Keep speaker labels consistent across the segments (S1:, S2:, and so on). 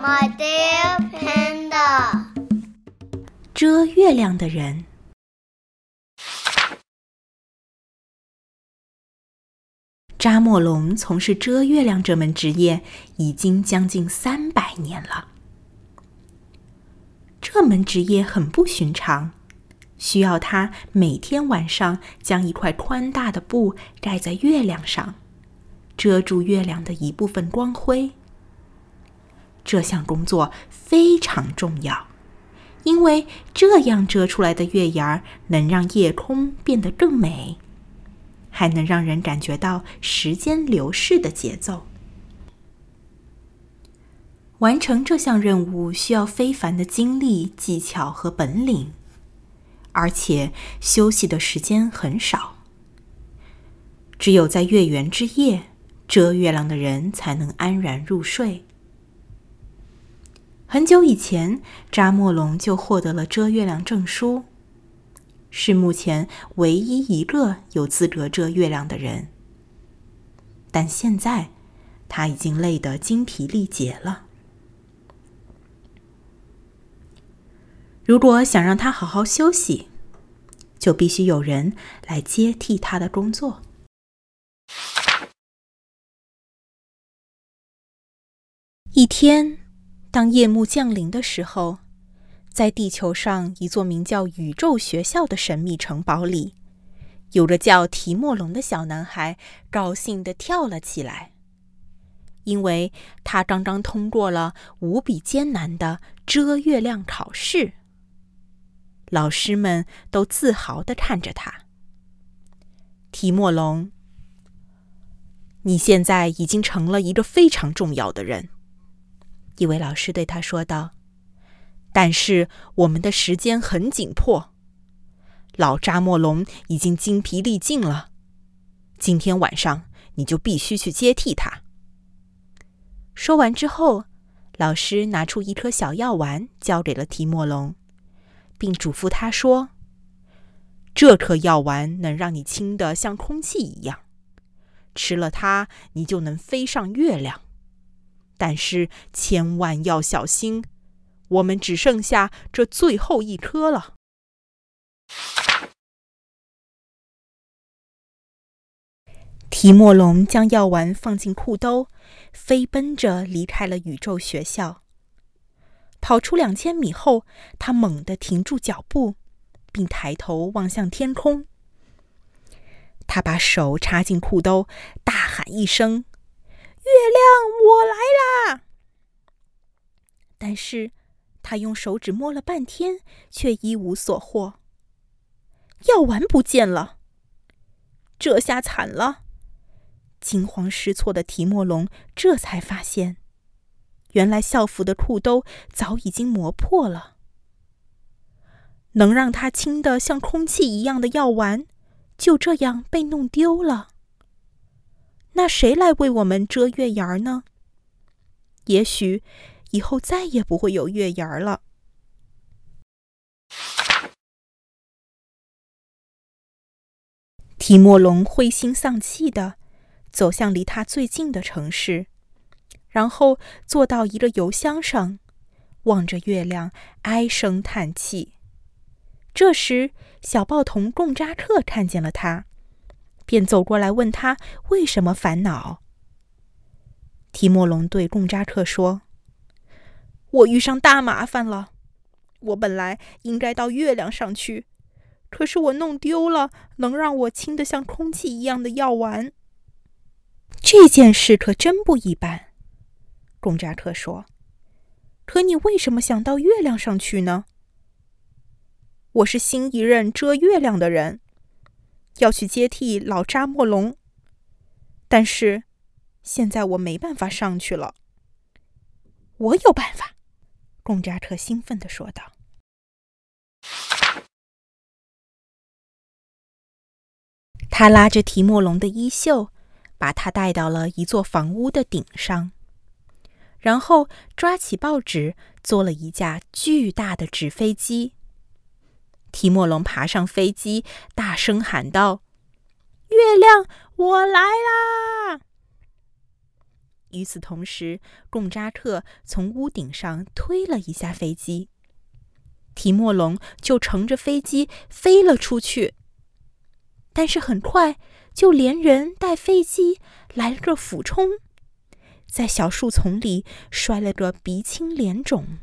S1: My dear panda，
S2: 遮月亮的人。扎莫龙从事遮月亮这门职业已经将近三百年了。这门职业很不寻常，需要他每天晚上将一块宽大的布盖在月亮上，遮住月亮的一部分光辉。这项工作非常重要，因为这样遮出来的月牙儿能让夜空变得更美。还能让人感觉到时间流逝的节奏。完成这项任务需要非凡的精力、技巧和本领，而且休息的时间很少。只有在月圆之夜，遮月亮的人才能安然入睡。很久以前，扎莫龙就获得了遮月亮证书。是目前唯一一个有资格遮月亮的人，但现在他已经累得精疲力竭了。如果想让他好好休息，就必须有人来接替他的工作。一天，当夜幕降临的时候。在地球上一座名叫宇宙学校的神秘城堡里，有个叫提莫龙的小男孩高兴地跳了起来，因为他刚刚通过了无比艰难的遮月亮考试。老师们都自豪地看着他。提莫龙，你现在已经成了一个非常重要的人。一位老师对他说道。但是我们的时间很紧迫，老扎莫龙已经精疲力尽了。今天晚上你就必须去接替他。说完之后，老师拿出一颗小药丸，交给了提莫龙，并嘱咐他说：“这颗药丸能让你轻得像空气一样，吃了它，你就能飞上月亮。但是千万要小心。”我们只剩下这最后一颗了。提莫龙将药丸放进裤兜，飞奔着离开了宇宙学校。跑出两千米后，他猛地停住脚步，并抬头望向天空。他把手插进裤兜，大喊一声：“月亮，我来啦！”但是。他用手指摸了半天，却一无所获。药丸不见了，这下惨了！惊慌失措的提莫龙这才发现，原来校服的裤兜早已经磨破了。能让他轻的像空气一样的药丸，就这样被弄丢了。那谁来为我们遮月牙呢？也许。以后再也不会有月牙了。提莫龙灰心丧气的走向离他最近的城市，然后坐到一个油箱上，望着月亮唉声叹气。这时，小报童贡扎克看见了他，便走过来问他为什么烦恼。提莫龙对贡扎克说。我遇上大麻烦了。我本来应该到月亮上去，可是我弄丢了能让我轻得像空气一样的药丸。这件事可真不一般，贡扎克说。可你为什么想到月亮上去呢？我是新一任遮月亮的人，要去接替老扎莫龙。但是现在我没办法上去了。我有办法。贡扎特兴奋的说道：“他拉着提莫龙的衣袖，把他带到了一座房屋的顶上，然后抓起报纸，做了一架巨大的纸飞机。提莫龙爬上飞机，大声喊道：‘月亮，我来啦！’与此同时，贡扎特从屋顶上推了一下飞机，提莫龙就乘着飞机飞了出去。但是很快就连人带飞机来了个俯冲，在小树丛里摔了个鼻青脸肿。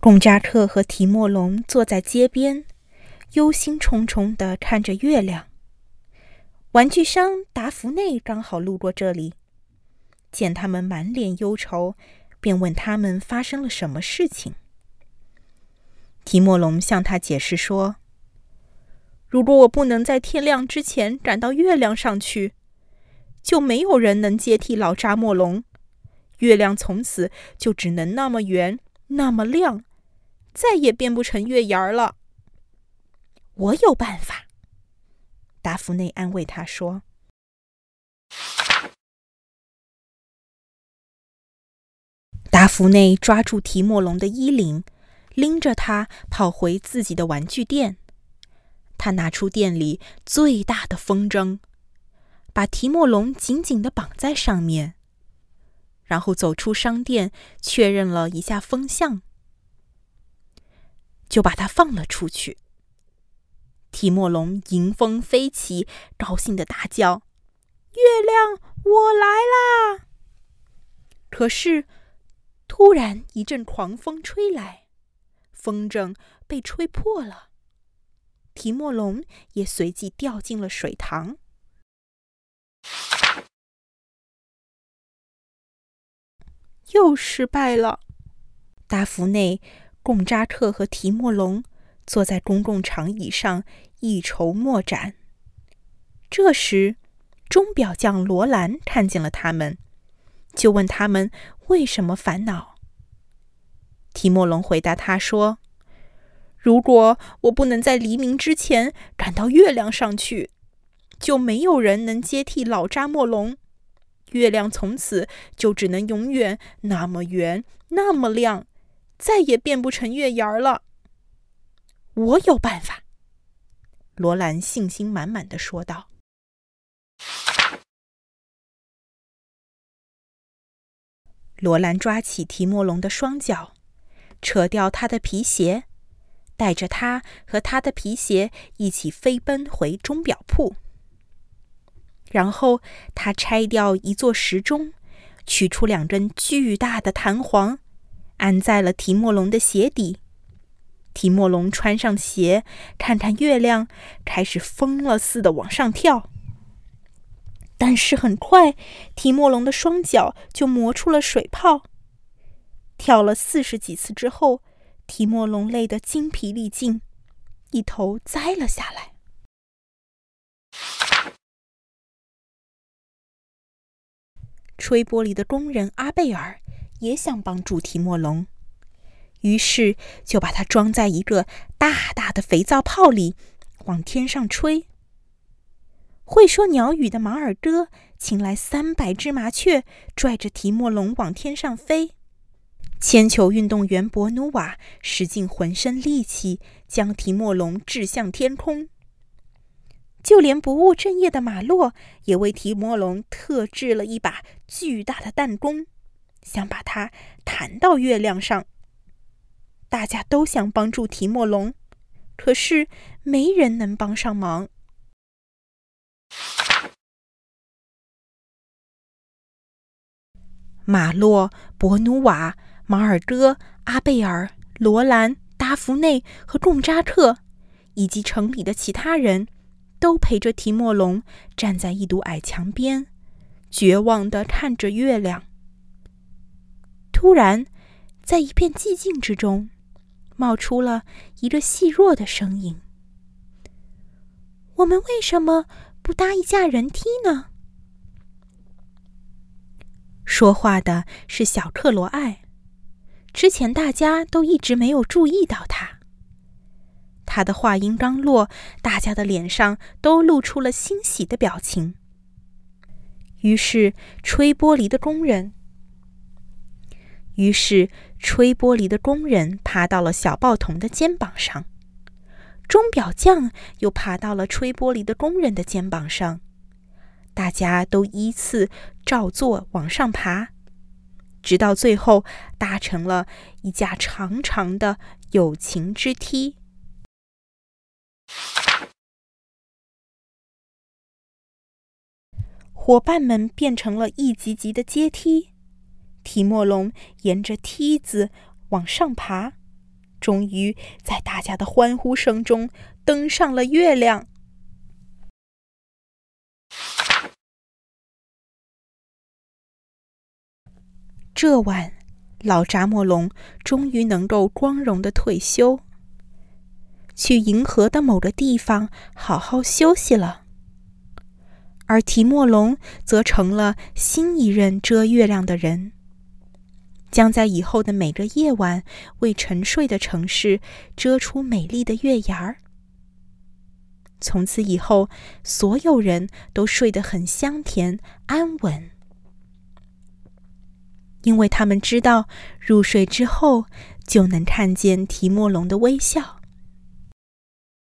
S2: 贡扎克和提莫龙坐在街边，忧心忡忡地看着月亮。玩具商达芙内刚好路过这里，见他们满脸忧愁，便问他们发生了什么事情。提莫龙向他解释说：“如果我不能在天亮之前赶到月亮上去，就没有人能接替老扎莫龙，月亮从此就只能那么圆，那么亮。”再也变不成月牙儿了。我有办法。达芙内安慰他说：“达芙内抓住提莫龙的衣领，拎着他跑回自己的玩具店。他拿出店里最大的风筝，把提莫龙紧紧的绑在上面，然后走出商店，确认了一下风向。”就把它放了出去。提莫龙迎风飞起，高兴的大叫：“月亮，我来啦！”可是，突然一阵狂风吹来，风筝被吹破了，提莫龙也随即掉进了水塘。又失败了，达芙内。贡扎克和提莫龙坐在公共长椅上，一筹莫展。这时，钟表匠罗兰看见了他们，就问他们为什么烦恼。提莫龙回答他说：“如果我不能在黎明之前赶到月亮上去，就没有人能接替老扎莫龙，月亮从此就只能永远那么圆，那么亮。”再也变不成月牙儿了。我有办法。”罗兰信心满满的说道。罗兰抓起提莫龙的双脚，扯掉他的皮鞋，带着他和他的皮鞋一起飞奔回钟表铺。然后他拆掉一座时钟，取出两根巨大的弹簧。安在了提莫龙的鞋底。提莫龙穿上鞋，看看月亮，开始疯了似的往上跳。但是很快，提莫龙的双脚就磨出了水泡。跳了四十几次之后，提莫龙累得精疲力尽，一头栽了下来。吹玻璃的工人阿贝尔。也想帮助提莫龙，于是就把它装在一个大大的肥皂泡里，往天上吹。会说鸟语的马尔哥请来三百只麻雀，拽着提莫龙往天上飞。铅球运动员博努瓦使尽浑身力气，将提莫龙掷向天空。就连不务正业的马洛也为提莫龙特制了一把巨大的弹弓。想把它弹到月亮上。大家都想帮助提莫龙，可是没人能帮上忙。马洛、博努瓦、马尔戈、阿贝尔、罗兰、达芙内和贡扎克，以及城里的其他人都陪着提莫龙站在一堵矮墙边，绝望的看着月亮。突然，在一片寂静之中，冒出了一个细弱的声音：“我们为什么不搭一架人梯呢？”说话的是小克罗艾。之前大家都一直没有注意到他。他的话音刚落，大家的脸上都露出了欣喜的表情。于是，吹玻璃的工人。于是，吹玻璃的工人爬到了小报童的肩膀上，钟表匠又爬到了吹玻璃的工人的肩膀上，大家都依次照做往上爬，直到最后搭成了一架长长的友情之梯。伙伴们变成了一级级的阶梯，提莫龙沿着梯子往上爬，终于在大家的欢呼声中登上了月亮。这晚，老扎莫龙终于能够光荣的退休，去银河的某个地方好好休息了。而提莫龙则成了新一任遮月亮的人，将在以后的每个夜晚为沉睡的城市遮出美丽的月牙儿。从此以后，所有人都睡得很香甜安稳，因为他们知道，入睡之后就能看见提莫龙的微笑。